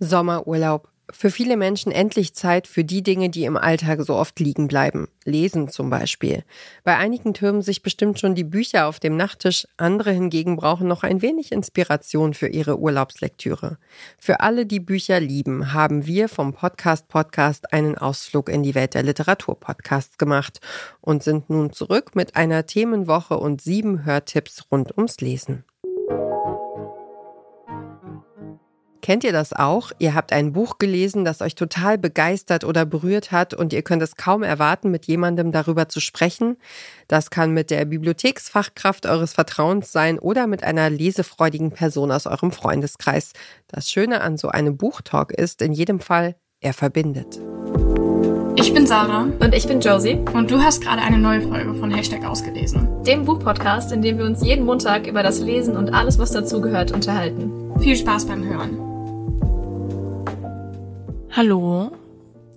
Sommerurlaub. Für viele Menschen endlich Zeit für die Dinge, die im Alltag so oft liegen bleiben. Lesen zum Beispiel. Bei einigen türmen sich bestimmt schon die Bücher auf dem Nachttisch, andere hingegen brauchen noch ein wenig Inspiration für ihre Urlaubslektüre. Für alle, die Bücher lieben, haben wir vom Podcast Podcast einen Ausflug in die Welt der Literaturpodcasts gemacht und sind nun zurück mit einer Themenwoche und sieben Hörtipps rund ums Lesen. Kennt ihr das auch? Ihr habt ein Buch gelesen, das euch total begeistert oder berührt hat und ihr könnt es kaum erwarten, mit jemandem darüber zu sprechen. Das kann mit der Bibliotheksfachkraft eures Vertrauens sein oder mit einer lesefreudigen Person aus eurem Freundeskreis. Das Schöne an so einem Buchtalk ist in jedem Fall, er verbindet. Ich bin Sarah. Und ich bin Josie. Und du hast gerade eine neue Folge von Hashtag ausgelesen. Dem Buchpodcast, in dem wir uns jeden Montag über das Lesen und alles, was dazugehört, unterhalten. Viel Spaß beim Hören. Hallo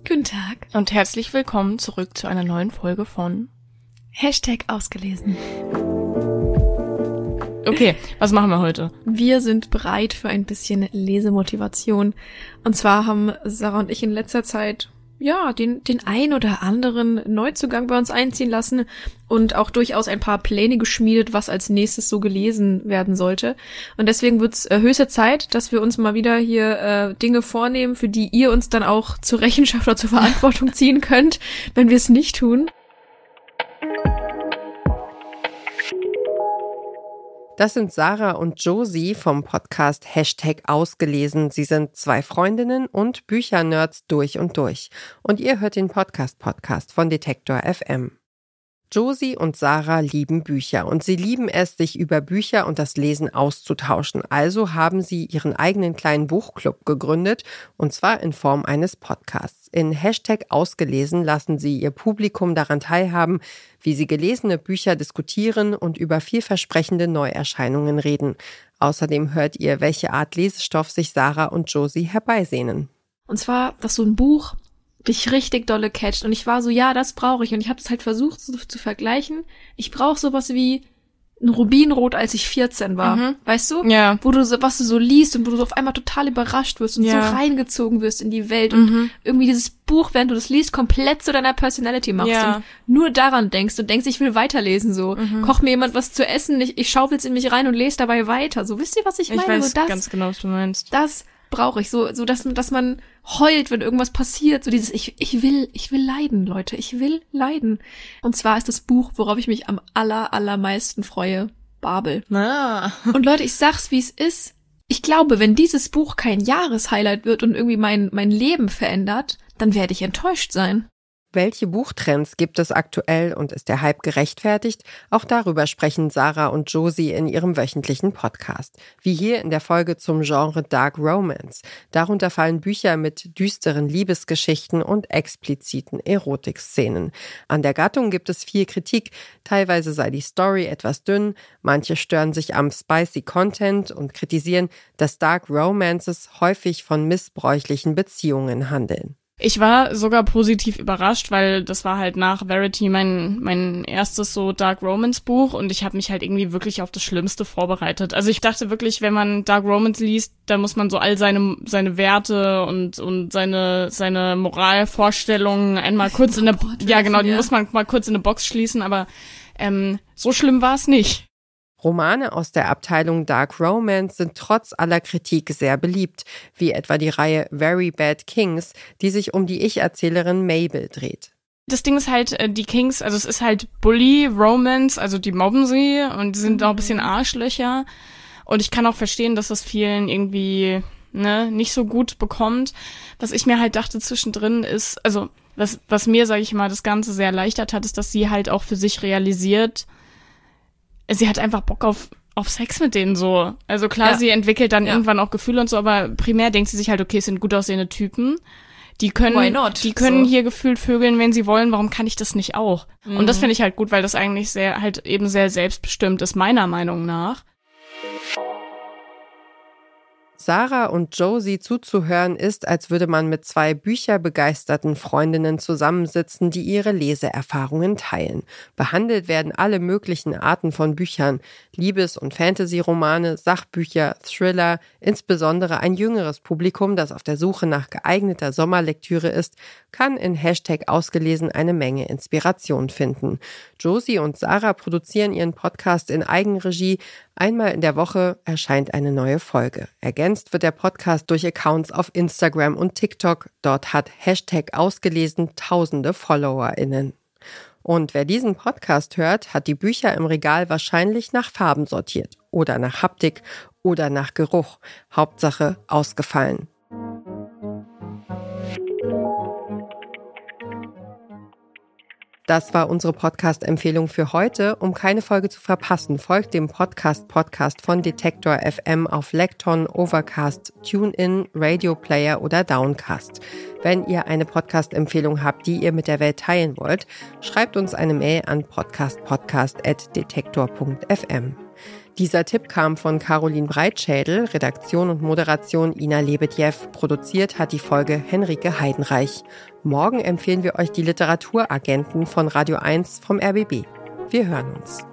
Guten Tag. und herzlich willkommen zurück zu einer neuen Folge von. Hashtag ausgelesen. Okay, was machen wir heute? Wir sind bereit für ein bisschen Lesemotivation. Und zwar haben Sarah und ich in letzter Zeit ja, den, den ein oder anderen Neuzugang bei uns einziehen lassen und auch durchaus ein paar Pläne geschmiedet, was als nächstes so gelesen werden sollte. Und deswegen wird es äh, höchste Zeit, dass wir uns mal wieder hier äh, Dinge vornehmen, für die ihr uns dann auch zur Rechenschaft oder zur Verantwortung ziehen könnt, wenn wir es nicht tun. Das sind Sarah und Josie vom Podcast Hashtag ausgelesen. Sie sind zwei Freundinnen und Büchernerds durch und durch. Und ihr hört den Podcast Podcast von Detektor FM. Josie und Sarah lieben Bücher und sie lieben es, sich über Bücher und das Lesen auszutauschen. Also haben sie ihren eigenen kleinen Buchclub gegründet und zwar in Form eines Podcasts. In Hashtag ausgelesen lassen sie ihr Publikum daran teilhaben, wie sie gelesene Bücher diskutieren und über vielversprechende Neuerscheinungen reden. Außerdem hört ihr, welche Art Lesestoff sich Sarah und Josie herbeisehnen. Und zwar, dass so ein Buch dich richtig dolle catcht. Und ich war so, ja, das brauche ich. Und ich habe es halt versucht so, zu vergleichen. Ich brauche sowas wie ein Rubinrot, als ich 14 war. Mhm. Weißt du? Ja. Wo du so, was du so liest und wo du so auf einmal total überrascht wirst und Ja. so reingezogen wirst in die Welt und Mhm. irgendwie dieses Buch, während du das liest, komplett zu deiner Personality machst Ja. und nur daran denkst und denkst, ich will weiterlesen so. Mhm. Kocht mir jemand was zu essen, ich, ich schaufel's in mich rein und lese dabei weiter. So, wisst ihr, was ich, Ich meine? weiß so das, ganz genau, was du meinst. das brauche ich so, so dass, dass man heult, wenn irgendwas passiert. So dieses, ich, ich will, ich will leiden, Leute, ich will leiden. Und zwar ist das Buch, worauf ich mich am aller, allermeisten freue, Babel. Ah. Und Leute, ich sag's, wie es ist. Ich glaube, wenn dieses Buch kein Jahreshighlight wird und irgendwie mein, mein Leben verändert, dann werde ich enttäuscht sein. Welche Buchtrends gibt es aktuell und ist der Hype gerechtfertigt? Auch darüber sprechen Sarah und Josie in ihrem wöchentlichen Podcast. Wie hier in der Folge zum Genre Dark Romance. Darunter fallen Bücher mit düsteren Liebesgeschichten und expliziten Erotikszenen. An der Gattung gibt es viel Kritik. Teilweise sei die Story etwas dünn. Manche stören sich am spicy Content und kritisieren, dass Dark Romances häufig von missbräuchlichen Beziehungen handeln. Ich war sogar positiv überrascht, weil das war halt nach Verity mein mein erstes so Dark Romance Buch und ich habe mich halt irgendwie wirklich auf das Schlimmste vorbereitet. Also ich dachte wirklich, wenn man Dark Romance liest, dann muss man so all seine seine Werte und und seine seine Moralvorstellungen einmal kurz in eine ja genau, die muss man mal kurz in eine Box schließen, aber ähm, so schlimm war es nicht. Romane aus der Abteilung Dark Romance sind trotz aller Kritik sehr beliebt, wie etwa die Reihe Very Bad Kings, die sich um die Ich-Erzählerin Mabel dreht. Das Ding ist halt, äh, die Kings, also es ist halt Bully, Romance, also die mobben sie und die sind auch ein bisschen Arschlöcher. Und ich kann auch verstehen, dass das vielen irgendwie ne, nicht so gut bekommt. Was ich mir halt dachte zwischendrin ist, also was, was mir, sage ich mal, das Ganze sehr erleichtert hat, ist, dass sie halt auch für sich realisiert, sie hat einfach Bock auf, auf Sex mit denen so. Also klar, Ja. sie entwickelt dann Ja. irgendwann auch Gefühle und so, aber primär denkt sie sich halt, okay, es sind gut aussehende Typen. Die können, die können So. hier gefühlt vögeln, wenn sie wollen. Warum kann ich das nicht auch? Und Mhm. das finde ich halt gut, weil das eigentlich sehr, halt eben sehr selbstbestimmt ist, meiner Meinung nach. Sarah und Josie zuzuhören ist, als würde man mit zwei bücherbegeisterten Freundinnen zusammensitzen, die ihre Leseerfahrungen teilen. Behandelt werden alle möglichen Arten von Büchern. Liebes- und Fantasy-Romane, Sachbücher, Thriller, insbesondere ein jüngeres Publikum, das auf der Suche nach geeigneter Sommerlektüre ist, kann in Hashtag ausgelesen eine Menge Inspiration finden. Josie und Sarah produzieren ihren Podcast in Eigenregie. Einmal in der Woche erscheint eine neue Folge. Ergänzt wird der Podcast durch Accounts auf Instagram und TikTok. Dort hat Hashtag ausgelesen tausende FollowerInnen. Und wer diesen Podcast hört, hat die Bücher im Regal wahrscheinlich nach Farben sortiert oder nach Haptik oder nach Geruch. Hauptsache ausgefallen. Das war unsere Podcast-Empfehlung für heute. Um keine Folge zu verpassen, folgt dem Podcast-Podcast von Detektor FM auf Lekton, Overcast, TuneIn, Radio Player oder Downcast. Wenn ihr eine Podcast-Empfehlung habt, die ihr mit der Welt teilen wollt, schreibt uns eine Mail an podcastpodcast.detektor.fm. Dieser Tipp kam von Caroline Breitschädel, Redaktion und Moderation Ina Lebedjew. Produziert hat die Folge Henrike Heidenreich. Morgen empfehlen wir euch die Literaturagenten von Radio 1 vom RBB. Wir hören uns.